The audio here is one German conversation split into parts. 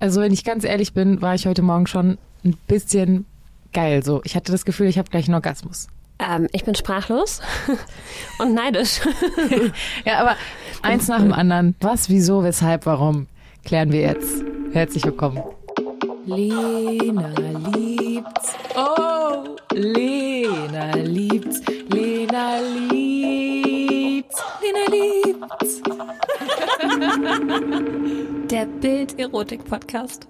Also wenn ich ganz ehrlich bin, war ich heute Morgen schon ein bisschen geil so. Ich hatte das Gefühl, ich habe gleich einen Orgasmus. Ähm, ich bin sprachlos und neidisch. ja, aber eins nach dem anderen. Was, wieso, weshalb, warum, klären wir jetzt. Herzlich willkommen. Lena liebt's. Oh, Lena liebt's. Lena liebt's. Lena liebt's. Der Bild-Erotik-Podcast.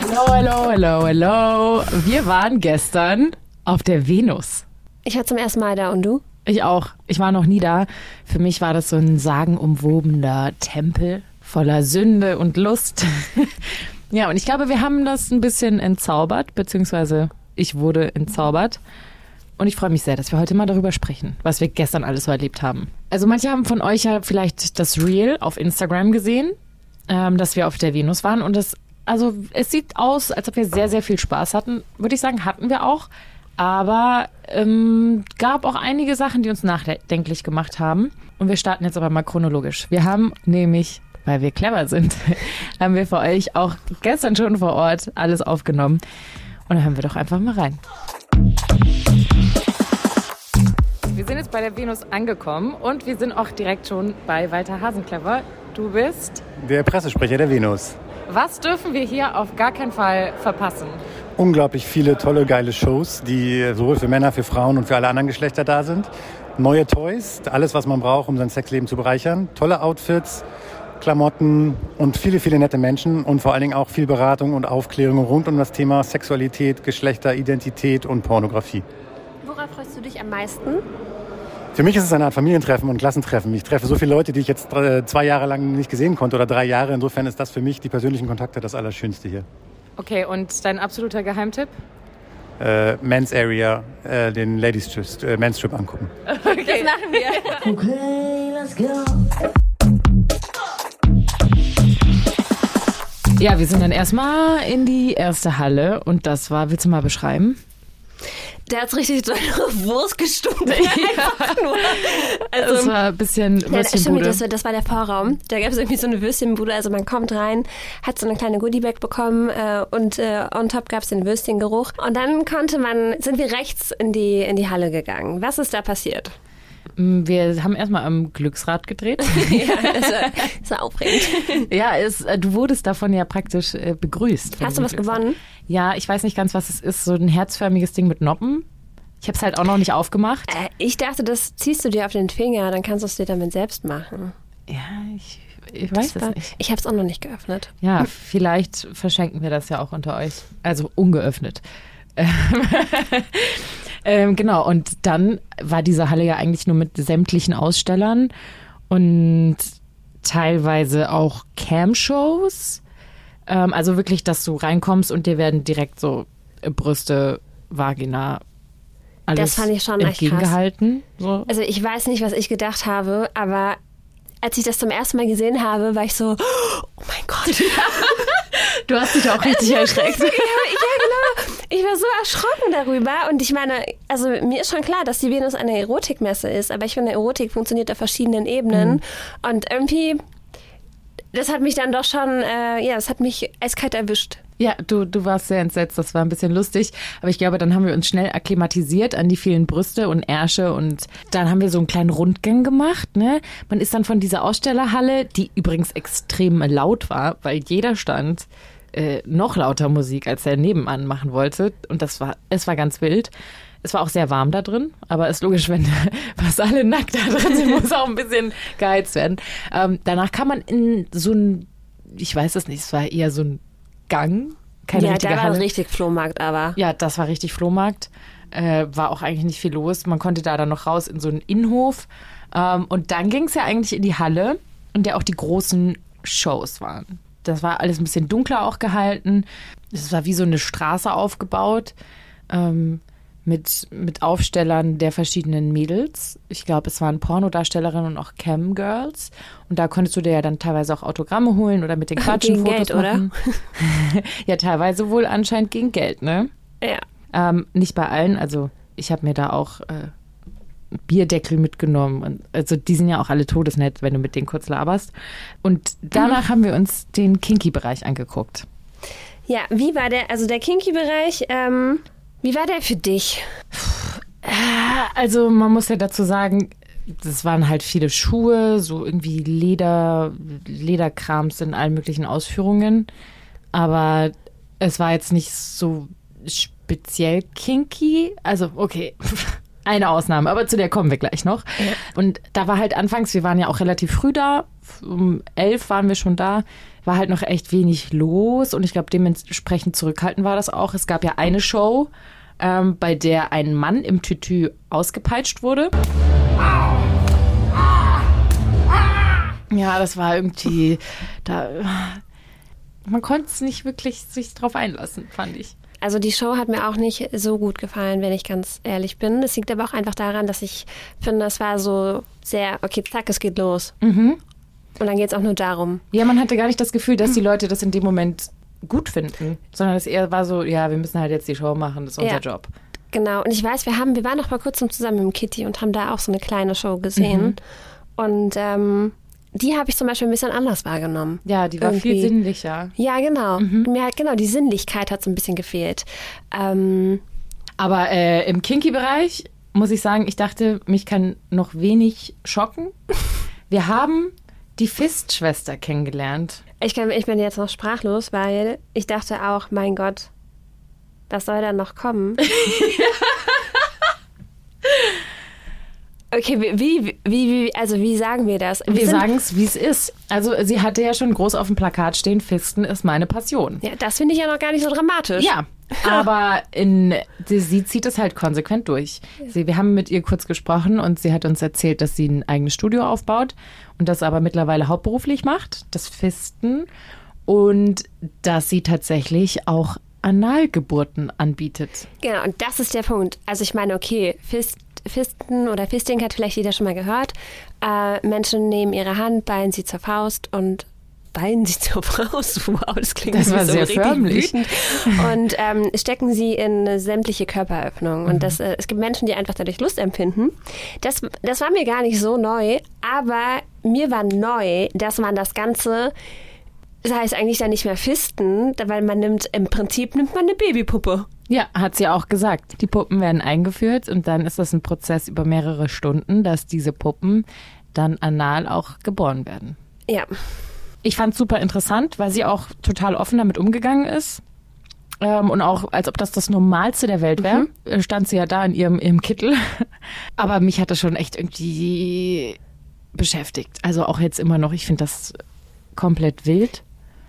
Hello, hello, hello, hello. Wir waren gestern auf der Venus. Ich war zum ersten Mal da und du? Ich auch. Ich war noch nie da. Für mich war das so ein sagenumwobener Tempel voller Sünde und Lust. ja, und ich glaube, wir haben das ein bisschen entzaubert, beziehungsweise ich wurde entzaubert. Und ich freue mich sehr, dass wir heute mal darüber sprechen, was wir gestern alles so erlebt haben. Also manche haben von euch ja vielleicht das Reel auf Instagram gesehen, ähm, dass wir auf der Venus waren. Und das, also es sieht aus, als ob wir sehr, sehr viel Spaß hatten. Würde ich sagen, hatten wir auch. Aber ähm, gab auch einige Sachen, die uns nachdenklich gemacht haben. Und wir starten jetzt aber mal chronologisch. Wir haben nämlich, weil wir clever sind, haben wir für euch auch gestern schon vor Ort alles aufgenommen. Und dann hören wir doch einfach mal rein. Wir sind jetzt bei der Venus angekommen und wir sind auch direkt schon bei Walter Hasenclever. Du bist der Pressesprecher der Venus. Was dürfen wir hier auf gar keinen Fall verpassen? Unglaublich viele tolle, geile Shows, die sowohl für Männer, für Frauen und für alle anderen Geschlechter da sind. Neue Toys, alles, was man braucht, um sein Sexleben zu bereichern. Tolle Outfits, Klamotten und viele, viele nette Menschen und vor allen Dingen auch viel Beratung und Aufklärung rund um das Thema Sexualität, Geschlechteridentität und Pornografie. Worauf freust du dich am meisten? Für mich ist es eine Art Familientreffen und Klassentreffen. Ich treffe so viele Leute, die ich jetzt zwei Jahre lang nicht gesehen konnte oder drei Jahre. Insofern ist das für mich die persönlichen Kontakte das Allerschönste hier. Okay, und dein absoluter Geheimtipp? Äh, Men's Area, äh, den Ladies Strip, äh, Men's Strip angucken. Okay. Das machen wir. Okay, let's go. Ja, wir sind dann erstmal in die erste Halle und das war, willst du mal beschreiben? Der hat richtig so eine Wurst gestunken. Ja. Also, das war ein bisschen ja, stimmt, das, das, war der Vorraum. Da gab es irgendwie so eine Würstchenbude. Also man kommt rein, hat so eine kleine Goodiebag bekommen äh, und äh, on top gab es den Würstchengeruch. Und dann konnte man, sind wir rechts in die, in die Halle gegangen. Was ist da passiert? Mm, wir haben erstmal am Glücksrad gedreht. ja, das war, das war aufregend. ja, es, äh, du wurdest davon ja praktisch äh, begrüßt. Hast du was gewonnen? Ja, ich weiß nicht ganz, was es ist. So ein herzförmiges Ding mit Noppen. Ich habe es halt auch noch nicht aufgemacht. Äh, ich dachte, das ziehst du dir auf den Finger, dann kannst du es dir damit selbst machen. Ja, ich, ich weiß es nicht. Ich habe es auch noch nicht geöffnet. Ja, vielleicht verschenken wir das ja auch unter euch. Also ungeöffnet. ähm, genau, und dann war diese Halle ja eigentlich nur mit sämtlichen Ausstellern und teilweise auch Cam-Shows. Ähm, also wirklich, dass du reinkommst und dir werden direkt so Brüste, Vagina, alles das fand ich schon entgegengehalten. So. Also ich weiß nicht, was ich gedacht habe, aber als ich das zum ersten Mal gesehen habe, war ich so, oh mein Gott. du hast dich auch richtig erschreckt. ja, genau. Ich war so erschrocken darüber. Und ich meine, also mir ist schon klar, dass die Venus eine Erotikmesse ist, aber ich finde, Erotik funktioniert auf verschiedenen Ebenen. Mhm. Und irgendwie, das hat mich dann doch schon, äh, ja, das hat mich eiskalt erwischt. Ja, du, du warst sehr entsetzt, das war ein bisschen lustig. Aber ich glaube, dann haben wir uns schnell akklimatisiert an die vielen Brüste und Ärsche und dann haben wir so einen kleinen Rundgang gemacht. Ne? Man ist dann von dieser Ausstellerhalle, die übrigens extrem laut war, weil jeder stand äh, noch lauter Musik, als er nebenan machen wollte. Und das war, es war ganz wild. Es war auch sehr warm da drin, aber ist logisch, wenn fast alle nackt da drin sind, muss auch ein bisschen geheizt werden. Ähm, danach kann man in so ein, ich weiß es nicht, es war eher so ein Gang. Keine ja, richtige da war Halle. richtig Flohmarkt, aber. Ja, das war richtig Flohmarkt. Äh, war auch eigentlich nicht viel los. Man konnte da dann noch raus in so einen Innenhof. Ähm, und dann ging es ja eigentlich in die Halle, in der auch die großen Shows waren. Das war alles ein bisschen dunkler auch gehalten. Es war wie so eine Straße aufgebaut. Ähm, mit, mit Aufstellern der verschiedenen Mädels. Ich glaube, es waren Pornodarstellerinnen und auch Cam-Girls. Und da konntest du dir ja dann teilweise auch Autogramme holen oder mit den Quatschen gegen Fotos Geld, machen. oder? ja, teilweise wohl anscheinend gegen Geld, ne? Ja. Ähm, nicht bei allen, also ich habe mir da auch äh, Bierdeckel mitgenommen. Und, also die sind ja auch alle todesnett, wenn du mit denen kurz laberst. Und danach mhm. haben wir uns den Kinky-Bereich angeguckt. Ja, wie war der, also der Kinky-Bereich, ähm, wie war der für dich? Also man muss ja dazu sagen, das waren halt viele Schuhe, so irgendwie Leder, Lederkrams in allen möglichen Ausführungen. Aber es war jetzt nicht so speziell kinky. Also, okay, eine Ausnahme, aber zu der kommen wir gleich noch. Ja. Und da war halt anfangs, wir waren ja auch relativ früh da, um elf waren wir schon da, war halt noch echt wenig los und ich glaube, dementsprechend zurückhaltend war das auch. Es gab ja eine Show, ähm, bei der ein Mann im Tütü ausgepeitscht wurde. Ja, das war irgendwie, da, man konnte es nicht wirklich sich drauf einlassen, fand ich. Also die Show hat mir auch nicht so gut gefallen, wenn ich ganz ehrlich bin. Das liegt aber auch einfach daran, dass ich finde, es war so sehr, okay, zack, es geht los. Mhm. Und dann geht es auch nur darum. Ja, man hatte gar nicht das Gefühl, dass die Leute das in dem Moment gut finden, sondern es eher war so, ja, wir müssen halt jetzt die Show machen, das ist unser ja. Job. Genau, und ich weiß, wir haben, wir waren noch vor kurzem zusammen mit Kitty und haben da auch so eine kleine Show gesehen. Mhm. Und ähm, die habe ich zum Beispiel ein bisschen anders wahrgenommen. Ja, die war Irgendwie. viel sinnlicher. Ja, genau. Mhm. Mir hat, genau, die Sinnlichkeit hat so ein bisschen gefehlt. Ähm, Aber äh, im Kinky-Bereich muss ich sagen, ich dachte, mich kann noch wenig schocken. Wir haben die Fist-Schwester kennengelernt. Ich, kann, ich bin jetzt noch sprachlos, weil ich dachte auch, mein Gott, was soll da noch kommen? Okay, wie, wie, wie, also wie sagen wir das? Wir, wir sagen es, wie es ist. Also sie hatte ja schon groß auf dem Plakat stehen, Fisten ist meine Passion. Ja, das finde ich ja noch gar nicht so dramatisch. Ja, aber in, sie, sie zieht es halt konsequent durch. Sie, wir haben mit ihr kurz gesprochen und sie hat uns erzählt, dass sie ein eigenes Studio aufbaut und das aber mittlerweile hauptberuflich macht, das Fisten. Und dass sie tatsächlich auch Analgeburten anbietet. Genau, und das ist der Punkt. Also ich meine, okay, Fist Fisten oder Fisting hat vielleicht jeder schon mal gehört. Äh, Menschen nehmen ihre Hand, ballen sie zur Faust und ballen sie zur Faust. Wow, das klingt das war so sehr förmlich. Wütend. Und ähm, stecken sie in sämtliche Körperöffnungen. Und mhm. das, äh, es gibt Menschen, die einfach dadurch Lust empfinden. Das, das war mir gar nicht so neu, aber mir war neu, dass man das Ganze das heißt eigentlich dann nicht mehr Fisten, weil man nimmt, im Prinzip nimmt man eine Babypuppe. Ja, hat sie auch gesagt. Die Puppen werden eingeführt und dann ist das ein Prozess über mehrere Stunden, dass diese Puppen dann anal auch geboren werden. Ja. Ich fand es super interessant, weil sie auch total offen damit umgegangen ist. Ähm, und auch, als ob das das Normalste der Welt wäre, mhm. stand sie ja da in ihrem, ihrem Kittel. Aber mich hat das schon echt irgendwie beschäftigt. Also auch jetzt immer noch. Ich finde das komplett wild.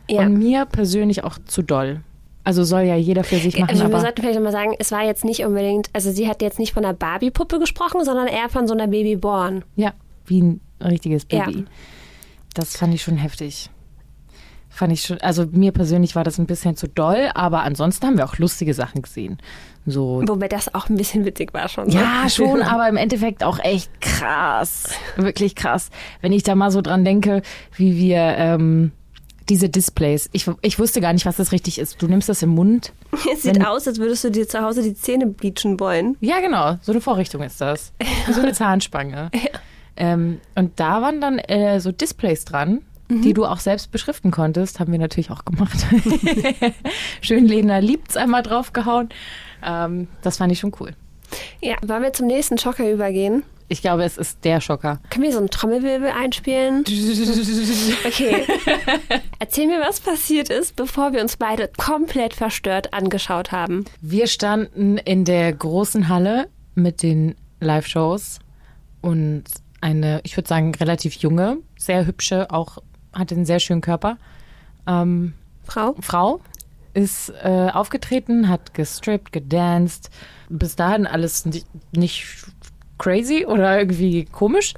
Ja. Und mir persönlich auch zu doll. Also soll ja jeder für sich machen. Also wir sollten vielleicht mal sagen, es war jetzt nicht unbedingt, also sie hat jetzt nicht von einer Barbie-Puppe gesprochen, sondern eher von so einer Babyborn. Ja, wie ein richtiges Baby. Ja. Das fand ich schon heftig. Fand ich schon, also mir persönlich war das ein bisschen zu doll, aber ansonsten haben wir auch lustige Sachen gesehen. So. Wobei das auch ein bisschen witzig war schon. Ja, so. schon, aber im Endeffekt auch echt krass. Wirklich krass. Wenn ich da mal so dran denke, wie wir ähm, diese Displays. Ich, ich wusste gar nicht, was das richtig ist. Du nimmst das im Mund. Es sieht aus, als würdest du dir zu Hause die Zähne bleachen wollen. Ja, genau. So eine Vorrichtung ist das. so eine Zahnspange. Ja. Ähm, und da waren dann äh, so Displays dran, mhm. die du auch selbst beschriften konntest. Haben wir natürlich auch gemacht. Schön Lena liebt's einmal draufgehauen. Ähm, das fand ich schon cool. Ja, wollen wir zum nächsten Schocker übergehen? Ich glaube, es ist der Schocker. Können wir so einen Trommelwirbel einspielen? Okay. Erzähl mir, was passiert ist, bevor wir uns beide komplett verstört angeschaut haben. Wir standen in der großen Halle mit den Live-Shows und eine, ich würde sagen, relativ junge, sehr hübsche, auch hatte einen sehr schönen Körper. Ähm, Frau? Frau ist äh, aufgetreten, hat gestrippt, gedanced. Bis dahin alles nicht, nicht crazy oder irgendwie komisch.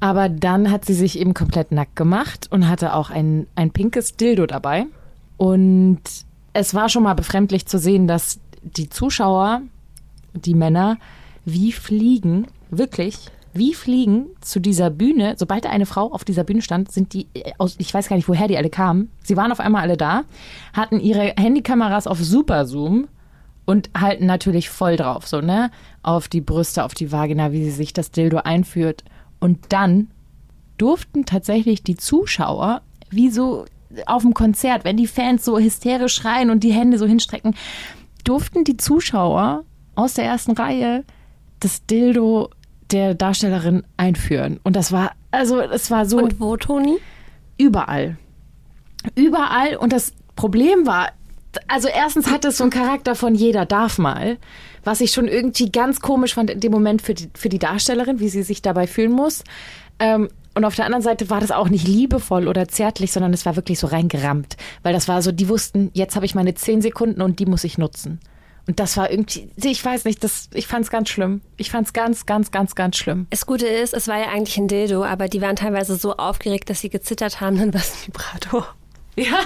Aber dann hat sie sich eben komplett nackt gemacht und hatte auch ein, ein pinkes Dildo dabei. Und es war schon mal befremdlich zu sehen, dass die Zuschauer, die Männer, wie fliegen, wirklich, wie fliegen zu dieser Bühne. Sobald eine Frau auf dieser Bühne stand, sind die äh, aus, ich weiß gar nicht, woher die alle kamen. Sie waren auf einmal alle da, hatten ihre Handykameras auf Superzoom und halten natürlich voll drauf, so, ne? Auf die Brüste, auf die Vagina, wie sie sich das Dildo einführt. Und dann durften tatsächlich die Zuschauer, wie so auf dem Konzert, wenn die Fans so hysterisch schreien und die Hände so hinstrecken, durften die Zuschauer aus der ersten Reihe das Dildo der Darstellerin einführen. Und das war, also es war so. Und wo, Toni? Überall. Überall. Und das Problem war, also erstens hat es so einen Charakter von jeder darf mal, was ich schon irgendwie ganz komisch fand in dem Moment für die, für die Darstellerin, wie sie sich dabei fühlen muss. Ähm, und auf der anderen Seite war das auch nicht liebevoll oder zärtlich, sondern es war wirklich so reingerammt. Weil das war so, die wussten, jetzt habe ich meine zehn Sekunden und die muss ich nutzen. Und das war irgendwie, ich weiß nicht, das, ich fand es ganz schlimm. Ich fand es ganz, ganz, ganz, ganz schlimm. Das Gute ist, es war ja eigentlich ein Dildo, aber die waren teilweise so aufgeregt, dass sie gezittert haben, dann war es ein Vibrator. Ja,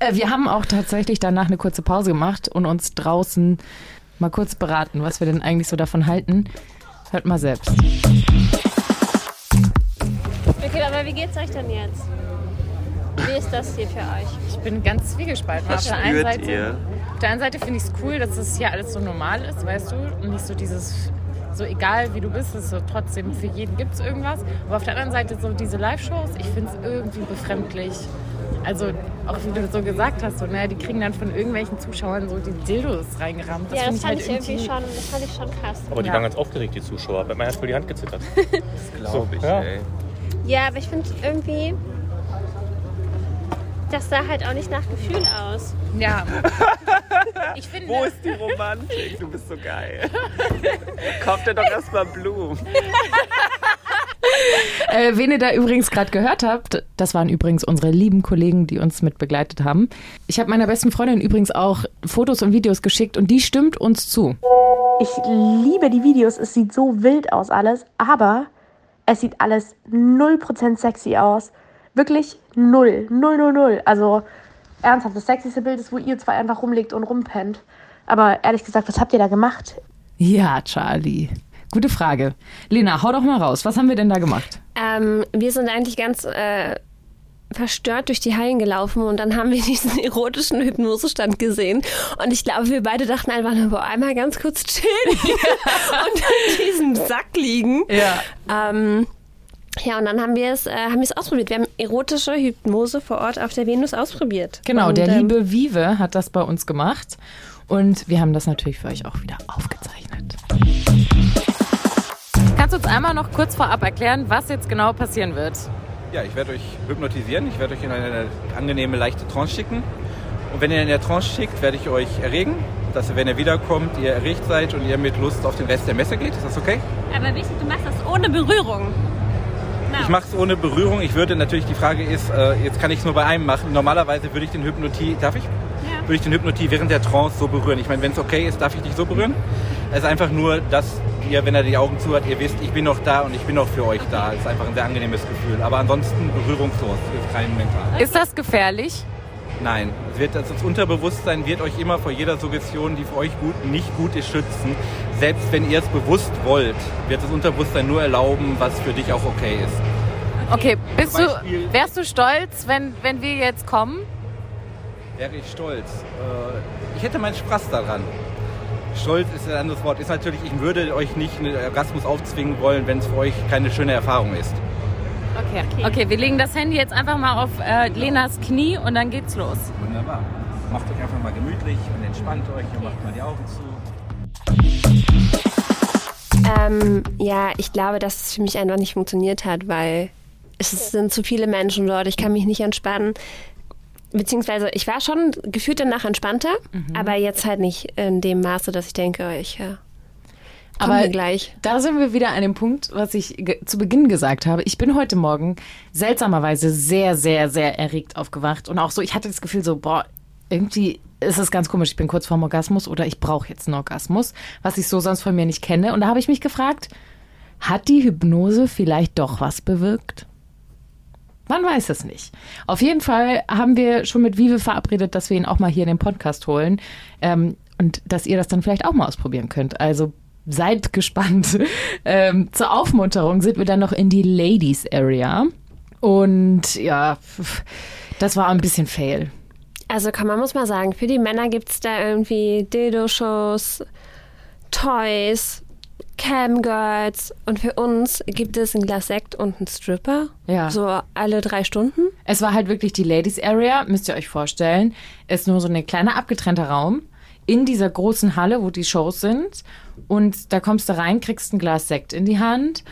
äh, wir haben auch tatsächlich danach eine kurze Pause gemacht und uns draußen mal kurz beraten, was wir denn eigentlich so davon halten. Hört mal selbst. Okay, aber wie geht's euch denn jetzt? Wie ist das hier für euch? Ich bin ganz zwiegespalten. Was auf der einen spürt Seite, ihr? Auf der einen Seite finde ich es cool, dass es hier alles so normal ist, weißt du? Und nicht so dieses, so egal wie du bist, es ist so trotzdem für jeden gibt es irgendwas. Aber auf der anderen Seite so diese Live-Shows, ich finde es irgendwie befremdlich. Also auch wie du so gesagt hast, so, ne, die kriegen dann von irgendwelchen Zuschauern so die Dildos reingerammt. ja, find das fand halt ich irgendwie schon, das fand ich schon krass. Aber die Ja. waren ganz aufgeregt, die Zuschauer. Bei mir hat voll die Hand gezittert. Glaube ich, Ja. ey. Ja, aber ich finde irgendwie, das sah halt auch nicht nach Gefühl aus. Ja. Ich finde, Wo ist die Romantik? Du bist so geil. Kauf dir doch erstmal Blumen. Äh, wen ihr da übrigens gerade gehört habt, das waren übrigens unsere lieben Kollegen, die uns mit begleitet haben. Ich habe meiner besten Freundin übrigens auch Fotos und Videos geschickt und die stimmt uns zu. Ich liebe die Videos, es sieht so wild aus alles, aber es sieht alles 0% sexy aus. Wirklich null, null, null, null. Also ernsthaft, das sexyste Bild ist, wo ihr zwei einfach rumlegt und rumpennt. Aber ehrlich gesagt, was habt ihr da gemacht? Ja, Charlie. Gute Frage. Lena, hau doch mal raus. Was haben wir denn da gemacht? Ähm, wir sind eigentlich ganz äh, verstört durch die Hallen gelaufen und dann haben wir diesen erotischen Hypnosestand gesehen und ich glaube, wir beide dachten einfach nur, boah, einmal ganz kurz chillen und in diesem Sack liegen. Ja. Ähm, ja, und dann haben wir es, äh, haben wir es ausprobiert. Wir haben erotische Hypnose vor Ort auf der Venus ausprobiert. Genau, und, der ähm, liebe Vive hat das bei uns gemacht. Und wir haben das natürlich für euch auch wieder aufgezeichnet. Kannst du uns einmal noch kurz vorab erklären, was jetzt genau passieren wird? Ja, ich werde euch hypnotisieren. Ich werde euch in eine angenehme, leichte Trance schicken. Und wenn ihr in der Trance schickt, werde ich euch erregen, dass ihr, wenn ihr wiederkommt, ihr erregt seid und ihr mit Lust auf den Rest der Messe geht. Ist das okay? Aber wichtig, du machst das ohne Berührung. Ich mache es ohne Berührung. Ich würde natürlich, die Frage ist, äh, jetzt kann ich es nur bei einem machen. Normalerweise würde ich den Hypnotie, darf ich? Ja. Würde ich den Hypnotie während der Trance so berühren. Ich meine, wenn es okay ist, darf ich dich so berühren. Es ist einfach nur, dass ihr, wenn er die Augen zu hat, ihr wisst, ich bin noch da und ich bin noch für euch da. Es ist einfach ein sehr angenehmes Gefühl. Aber ansonsten berührungslos, ist kein mental. Ist das gefährlich? Nein, es wird, das Unterbewusstsein wird euch immer vor jeder Suggestion, die für euch gut, nicht gut ist, schützen. Selbst wenn ihr es bewusst wollt, wird das Unterbewusstsein nur erlauben, was für dich auch okay ist. Okay, bist du, wärst du stolz, wenn, wenn wir jetzt kommen? Wäre ich stolz. Äh, ich hätte meinen Spaß daran. Stolz ist ein anderes Wort. Ist natürlich, ich würde euch nicht einen Orgasmus aufzwingen wollen, wenn es für euch keine schöne Erfahrung ist. Okay. okay, wir legen das Handy jetzt einfach mal auf äh, Lenas Knie und dann geht's los. Wunderbar. Macht euch einfach mal gemütlich und entspannt euch und macht mal die Augen zu. Ähm, ja, ich glaube, dass es für mich einfach nicht funktioniert hat, weil es sind zu viele Menschen dort. Ich kann mich nicht entspannen. Beziehungsweise ich war schon gefühlt danach entspannter, aber jetzt halt nicht in dem Maße, dass ich denke, ich ja, komm Aber gleich. da sind wir wieder an dem Punkt, was ich zu Beginn gesagt habe. Ich bin heute Morgen seltsamerweise sehr, sehr, sehr erregt aufgewacht. Und auch so, ich hatte das Gefühl so, boah, irgendwie ist es ganz komisch. Ich bin kurz vorm Orgasmus oder ich brauche jetzt einen Orgasmus, was ich so sonst von mir nicht kenne. Und da habe ich mich gefragt, hat die Hypnose vielleicht doch was bewirkt? Man weiß es nicht. Auf jeden Fall haben wir schon mit Vive verabredet, dass wir ihn auch mal hier in den Podcast holen ähm, und dass ihr das dann vielleicht auch mal ausprobieren könnt. Also seid gespannt. Ähm, zur Aufmunterung sind wir dann noch in die Ladies Area und ja, das war ein bisschen fail. Also kann man muss mal sagen, für die Männer gibt es da irgendwie Dildo-Shows, Toys, Camgirls und für uns gibt es ein Glas Sekt und einen Stripper. Ja. So alle drei Stunden. Es war halt wirklich die Ladies Area, müsst ihr euch vorstellen. Ist nur so ein kleiner abgetrennter Raum in dieser großen Halle, wo die Shows sind. Und da kommst du rein, kriegst ein Glas Sekt in die Hand.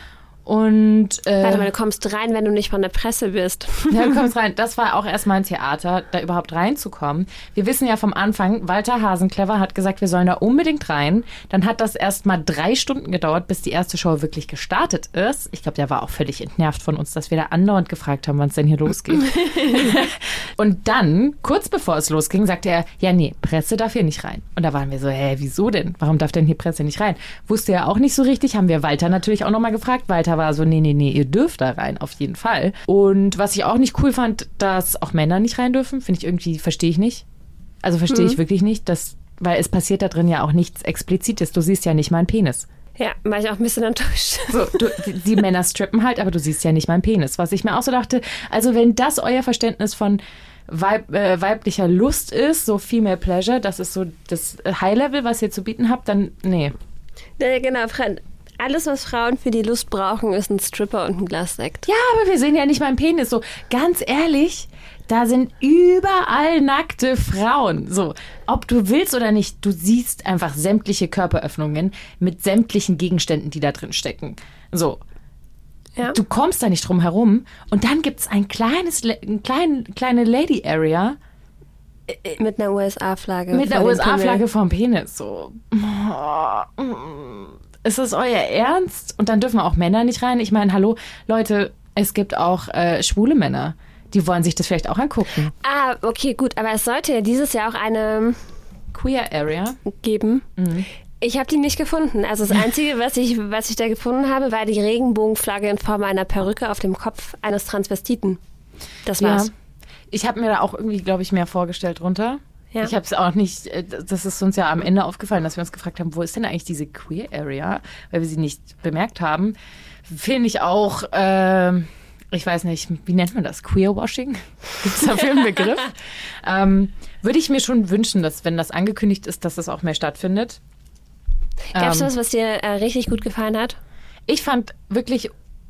Und äh, Warte mal, du kommst rein, wenn du nicht von der Presse bist. Ja, du kommst rein. Das war auch erstmal ein Theater, da überhaupt reinzukommen. Wir wissen ja vom Anfang, Walter Hasenclever hat gesagt, wir sollen da unbedingt rein. Dann hat das erst mal drei Stunden gedauert, bis die erste Show wirklich gestartet ist. Ich glaube, der war auch völlig entnervt von uns, dass wir da andauernd gefragt haben, wann es denn hier losgeht. Und dann, kurz bevor es losging, sagte er, ja, nee, Presse darf hier nicht rein. Und da waren wir so, hä, wieso denn? Warum darf denn hier Presse nicht rein? Wusste er auch nicht so richtig, haben wir Walter natürlich auch nochmal gefragt. Walter war so, nee, nee, nee, ihr dürft da rein, auf jeden Fall. Und was ich auch nicht cool fand, dass auch Männer nicht rein dürfen, finde ich irgendwie, verstehe ich nicht. Also verstehe ich wirklich nicht, dass, weil es passiert da drin ja auch nichts Explizites. Du siehst ja nicht meinen Penis. Ja, war ich auch ein bisschen enttäuscht. So, du, die, die Männer strippen halt, aber du siehst ja nicht meinen Penis. Was ich mir auch so dachte, also wenn das euer Verständnis von Weib, äh, weiblicher Lust ist, so Female Pleasure, das ist so das High-Level, was ihr zu bieten habt, dann nee. Ja, genau. Alles, was Frauen für die Lust brauchen, ist ein Stripper und ein Glas Sekt. Ja, aber wir sehen ja nicht meinen Penis. So, ganz ehrlich, da sind überall nackte Frauen. So, ob du willst oder nicht, du siehst einfach sämtliche Körperöffnungen mit sämtlichen Gegenständen, die da drin stecken. So. Ja. Du kommst da nicht drum herum. Und dann gibt's ein kleines, Le- ein klein, kleine Lady Area Mit einer USA-Flagge. mit einer USA-Flagge vom Penis. So. Ist das euer Ernst? Und dann dürfen auch Männer nicht rein. Ich meine, hallo, Leute, es gibt auch äh, schwule Männer. Die wollen sich das vielleicht auch angucken. Ah, okay, gut. Aber es sollte ja dieses Jahr auch eine Queer Area. geben. Mhm. Ich habe die nicht gefunden. Also das Einzige, was ich, was ich da gefunden habe, war die Regenbogenflagge in Form einer Perücke auf dem Kopf eines Transvestiten. Das war's. Ich habe mir da auch irgendwie, glaube ich, mehr vorgestellt drunter. Ja. Ich habe es auch nicht, äh, das ist uns ja am Ende aufgefallen, dass wir uns gefragt haben, wo ist denn eigentlich diese Queer Area, weil wir sie nicht bemerkt haben. Finde ich auch, ähm, ich weiß nicht, wie nennt man das? Queerwashing? Gibt es dafür einen Begriff? ähm, Würde ich mir schon wünschen, dass, wenn das angekündigt ist, dass das auch mehr stattfindet. Gab's Ähm, was, was dir äh, richtig gut gefallen hat? Ich fand wirklich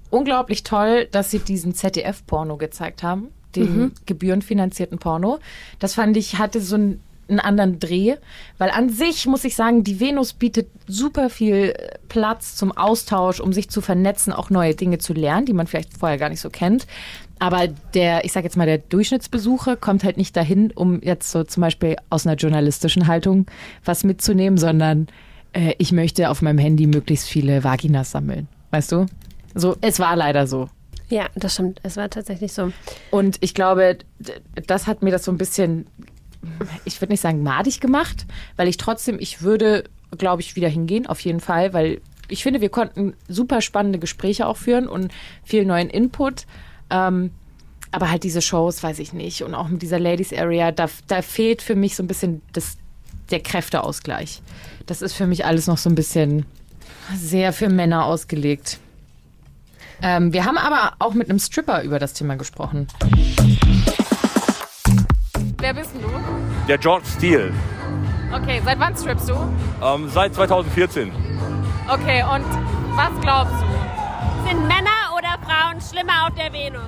unglaublich toll, dass sie diesen ZDF-Porno gezeigt haben, den gebührenfinanzierten Porno. Das fand ich, hatte so einen, einen anderen Dreh, weil an sich muss ich sagen, die Venus bietet super viel äh, Platz zum Austausch, um sich zu vernetzen, auch neue Dinge zu lernen, die man vielleicht vorher gar nicht so kennt. Aber der, ich sage jetzt mal, der Durchschnittsbesucher kommt halt nicht dahin, um jetzt so zum Beispiel aus einer journalistischen Haltung was mitzunehmen, sondern äh, ich möchte auf meinem Handy möglichst viele Vaginas sammeln. Weißt du? So, es war leider so. Ja, das stimmt. Es war tatsächlich so. Und ich glaube, das hat mir das so ein bisschen, ich würde nicht sagen madig gemacht, weil ich trotzdem, ich würde, glaube ich, wieder hingehen, auf jeden Fall, weil ich finde, wir konnten super spannende Gespräche auch führen und viel neuen Input. Ähm, aber halt diese Shows, weiß ich nicht. Und auch mit dieser Ladies Area, da, da fehlt für mich so ein bisschen das, der Kräfteausgleich. Das ist für mich alles noch so ein bisschen sehr für Männer ausgelegt. Ähm, wir haben aber auch mit einem Stripper über das Thema gesprochen. Wer bist du? Der George Steele. Okay, seit wann strippst du? Ähm, seit 2014. Okay, und was glaubst du? Sind Männer oder Frauen schlimmer auf der Venus?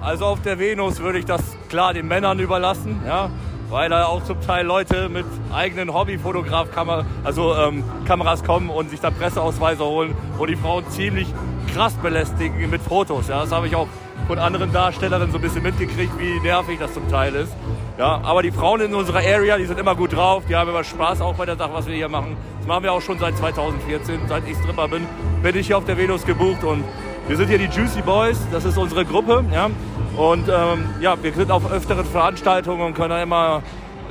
Also auf der Venus würde ich das klar den Männern überlassen, ja, weil da auch zum Teil Leute mit eigenen Hobbyfotografkameras, also ähm, Kameras kommen und sich da Presseausweise holen, wo die Frauen ziemlich krass belästigen mit Fotos. Ja, das habe ich auch von anderen Darstellerinnen so ein bisschen mitgekriegt, wie nervig das zum Teil ist. Ja, aber die Frauen in unserer Area, die sind immer gut drauf, die haben immer Spaß auch bei der Sache, was wir hier machen. Das machen wir auch schon seit 2014, seit ich Stripper bin, bin ich hier auf der Venus gebucht und wir sind hier die Juicy Boys, das ist unsere Gruppe, ja. Und ähm, ja, wir sind auf öfteren Veranstaltungen und können da immer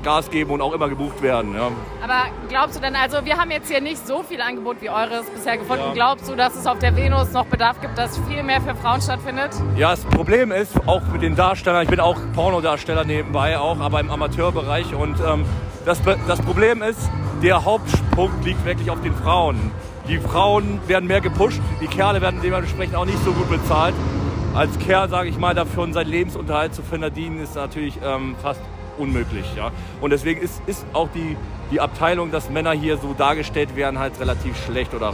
Gas geben und auch immer gebucht werden. Ja. Aber glaubst du denn, also wir haben jetzt hier nicht so viel Angebot wie eures bisher gefunden. Ja. Glaubst du, dass es auf der Venus noch Bedarf gibt, dass viel mehr für Frauen stattfindet? ja, das Problem ist, auch mit den Darstellern, ich bin auch Pornodarsteller nebenbei auch, aber im Amateurbereich. Und ähm, das, das Problem ist, der Hauptpunkt liegt wirklich auf den Frauen. Die Frauen werden mehr gepusht, die Kerle werden dementsprechend auch nicht so gut bezahlt. Als Kerl, sage ich mal, dafür seinen Lebensunterhalt zu verdienen, ist natürlich ähm, fast unmöglich. Ja? Und deswegen ist, ist auch die, die Abteilung, dass Männer hier so dargestellt werden, halt relativ schlecht. Oder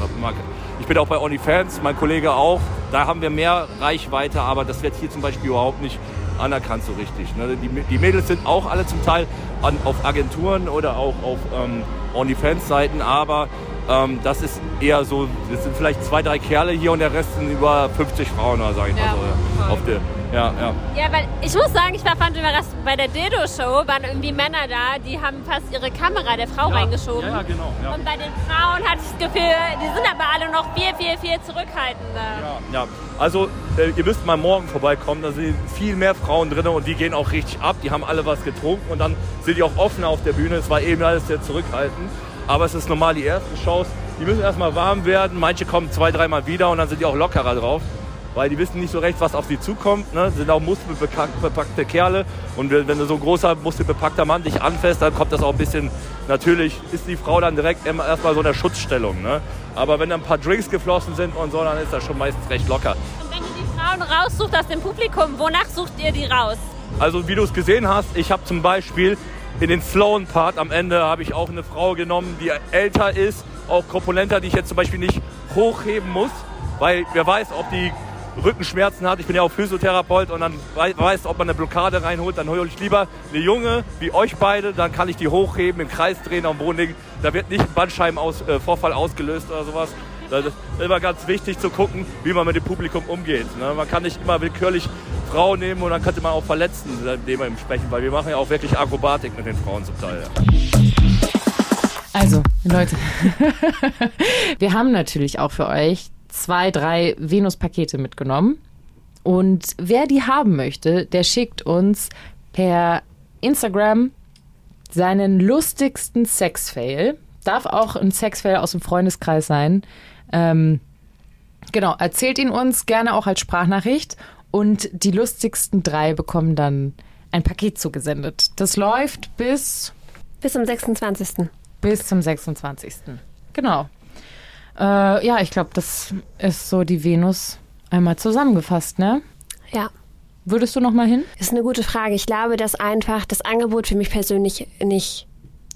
ich bin auch bei OnlyFans, mein Kollege auch. Da haben wir mehr Reichweite, aber das wird hier zum Beispiel überhaupt nicht anerkannt so richtig. Ne? Die, die Mädels sind auch alle zum Teil an, auf Agenturen oder auch auf ähm, OnlyFans-Seiten, aber ähm, das ist eher so, das sind vielleicht zwei, drei Kerle hier und der Rest sind über 50 Frauen, oder sag ich ja, mal so. Auf der, ja, ja. Ja, weil ich muss sagen, ich war fand überrascht, bei der Dildo-Show waren irgendwie Männer da, die haben fast ihre Kamera der Frau ja, reingeschoben. Ja, genau. Ja. Und bei den Frauen hatte ich das Gefühl, die sind aber alle noch viel, viel, viel zurückhaltender. Ja, ja. also äh, ihr müsst mal morgen vorbeikommen, da sind viel mehr Frauen drin und die gehen auch richtig ab, die haben alle was getrunken und dann sind die auch offener auf der Bühne. Es war eben alles sehr zurückhaltend. Aber es ist normal, die ersten Shows, die müssen erstmal warm werden. Manche kommen zwei, dreimal wieder und dann sind die auch lockerer drauf weil die wissen nicht so recht, was auf sie zukommt. Ne? Sind auch muskelbepackte Kerle. Und wenn, so ein großer, muskelbepackter Mann dich anfasst, dann kommt das auch ein bisschen, natürlich ist die Frau dann direkt erstmal so in der Schutzstellung. Ne? Aber wenn dann ein paar Drinks geflossen sind und so, dann ist das schon meistens recht locker. Und wenn ihr die Frauen raussucht aus dem Publikum, wonach sucht ihr die raus? Also wie du es gesehen hast, ich habe zum Beispiel in den slowen Part am Ende habe ich auch eine Frau genommen, die älter ist, auch korpulenter, die ich jetzt zum Beispiel nicht hochheben muss, weil wer weiß, ob die Rückenschmerzen hat. Ich bin ja auch Physiotherapeut und dann weiß, ob man eine Blockade reinholt, dann hole ich lieber eine Junge wie euch beide, dann kann ich die hochheben, im Kreis drehen, am Boden liegen. Da wird nicht ein Bandscheibenvorfall äh, ausgelöst oder sowas. Das ist immer ganz wichtig zu gucken, wie man mit dem Publikum umgeht. Ne? Man kann nicht immer willkürlich Frauen nehmen und dann könnte man auch verletzen, dementsprechend, weil wir machen ja auch wirklich Akrobatik mit den Frauen zum Teil. Also, Leute, wir haben natürlich auch für euch zwei, drei Venus-Pakete mitgenommen. Und wer die haben möchte, der schickt uns per Instagram seinen lustigsten Sexfail. Darf auch ein Sexfail aus dem Freundeskreis sein. Ähm, genau, erzählt ihn uns gerne auch als Sprachnachricht. Und die lustigsten drei bekommen dann ein Paket zugesendet. Das läuft bis. Bis zum 26. Bis zum 26. Genau. Äh, ja, ich glaube, das ist so die Venus einmal zusammengefasst, ne? Ja. Würdest du noch mal hin? Das ist eine gute Frage. Ich glaube, dass einfach das Angebot für mich persönlich nicht.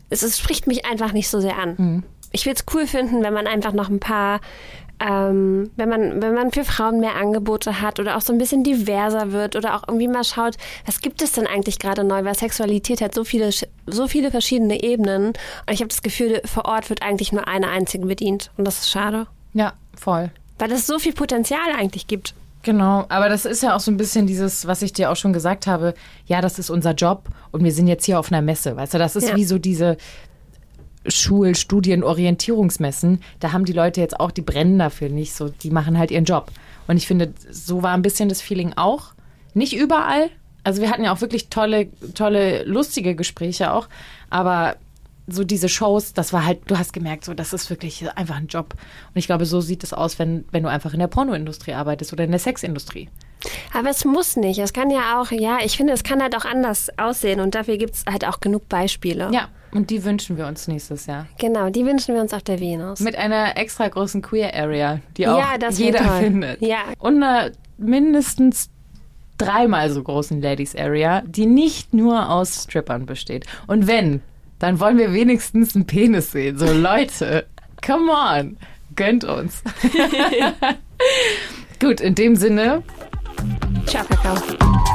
Es, es spricht mich einfach nicht so sehr an. Mhm. Ich würde es cool finden, wenn man einfach noch ein paar ähm, wenn man, wenn man für Frauen mehr Angebote hat oder auch so ein bisschen diverser wird oder auch irgendwie mal schaut, was gibt es denn eigentlich gerade neu, weil Sexualität hat so viele, so viele verschiedene Ebenen und ich habe das Gefühl, vor Ort wird eigentlich nur eine einzige bedient und das ist schade. Ja, voll. Weil es so viel Potenzial eigentlich gibt. Genau, aber das ist ja auch so ein bisschen dieses, was ich dir auch schon gesagt habe, ja, das ist unser Job und wir sind jetzt hier auf einer Messe, weißt du, das ist ja. wie so diese, Schul-, Studien-, Orientierungsmessen, da haben die Leute jetzt auch, die brennen dafür nicht so, die machen halt ihren Job. Und ich finde, so war ein bisschen das Feeling auch. Nicht überall. Also wir hatten ja auch wirklich tolle, tolle, lustige Gespräche auch. Aber so diese Shows, das war halt, du hast gemerkt, so, das ist wirklich einfach ein Job. Und ich glaube, so sieht es aus, wenn, wenn du einfach in der Pornoindustrie arbeitest oder in der Sexindustrie. Aber es muss nicht. Es kann ja auch, ja, ich finde, es kann halt auch anders aussehen und dafür gibt es halt auch genug Beispiele. Ja, und die wünschen wir uns nächstes Jahr. Genau, die wünschen wir uns auf der Venus. Mit einer extra großen Queer Area, die auch ja, jeder findet. Ja. Und einer mindestens dreimal so großen Ladies Area, die nicht nur aus Strippern besteht. Und wenn, dann wollen wir wenigstens einen Penis sehen. So Leute, come on, gönnt uns. Gut, in dem Sinne. Tchau, Cacau.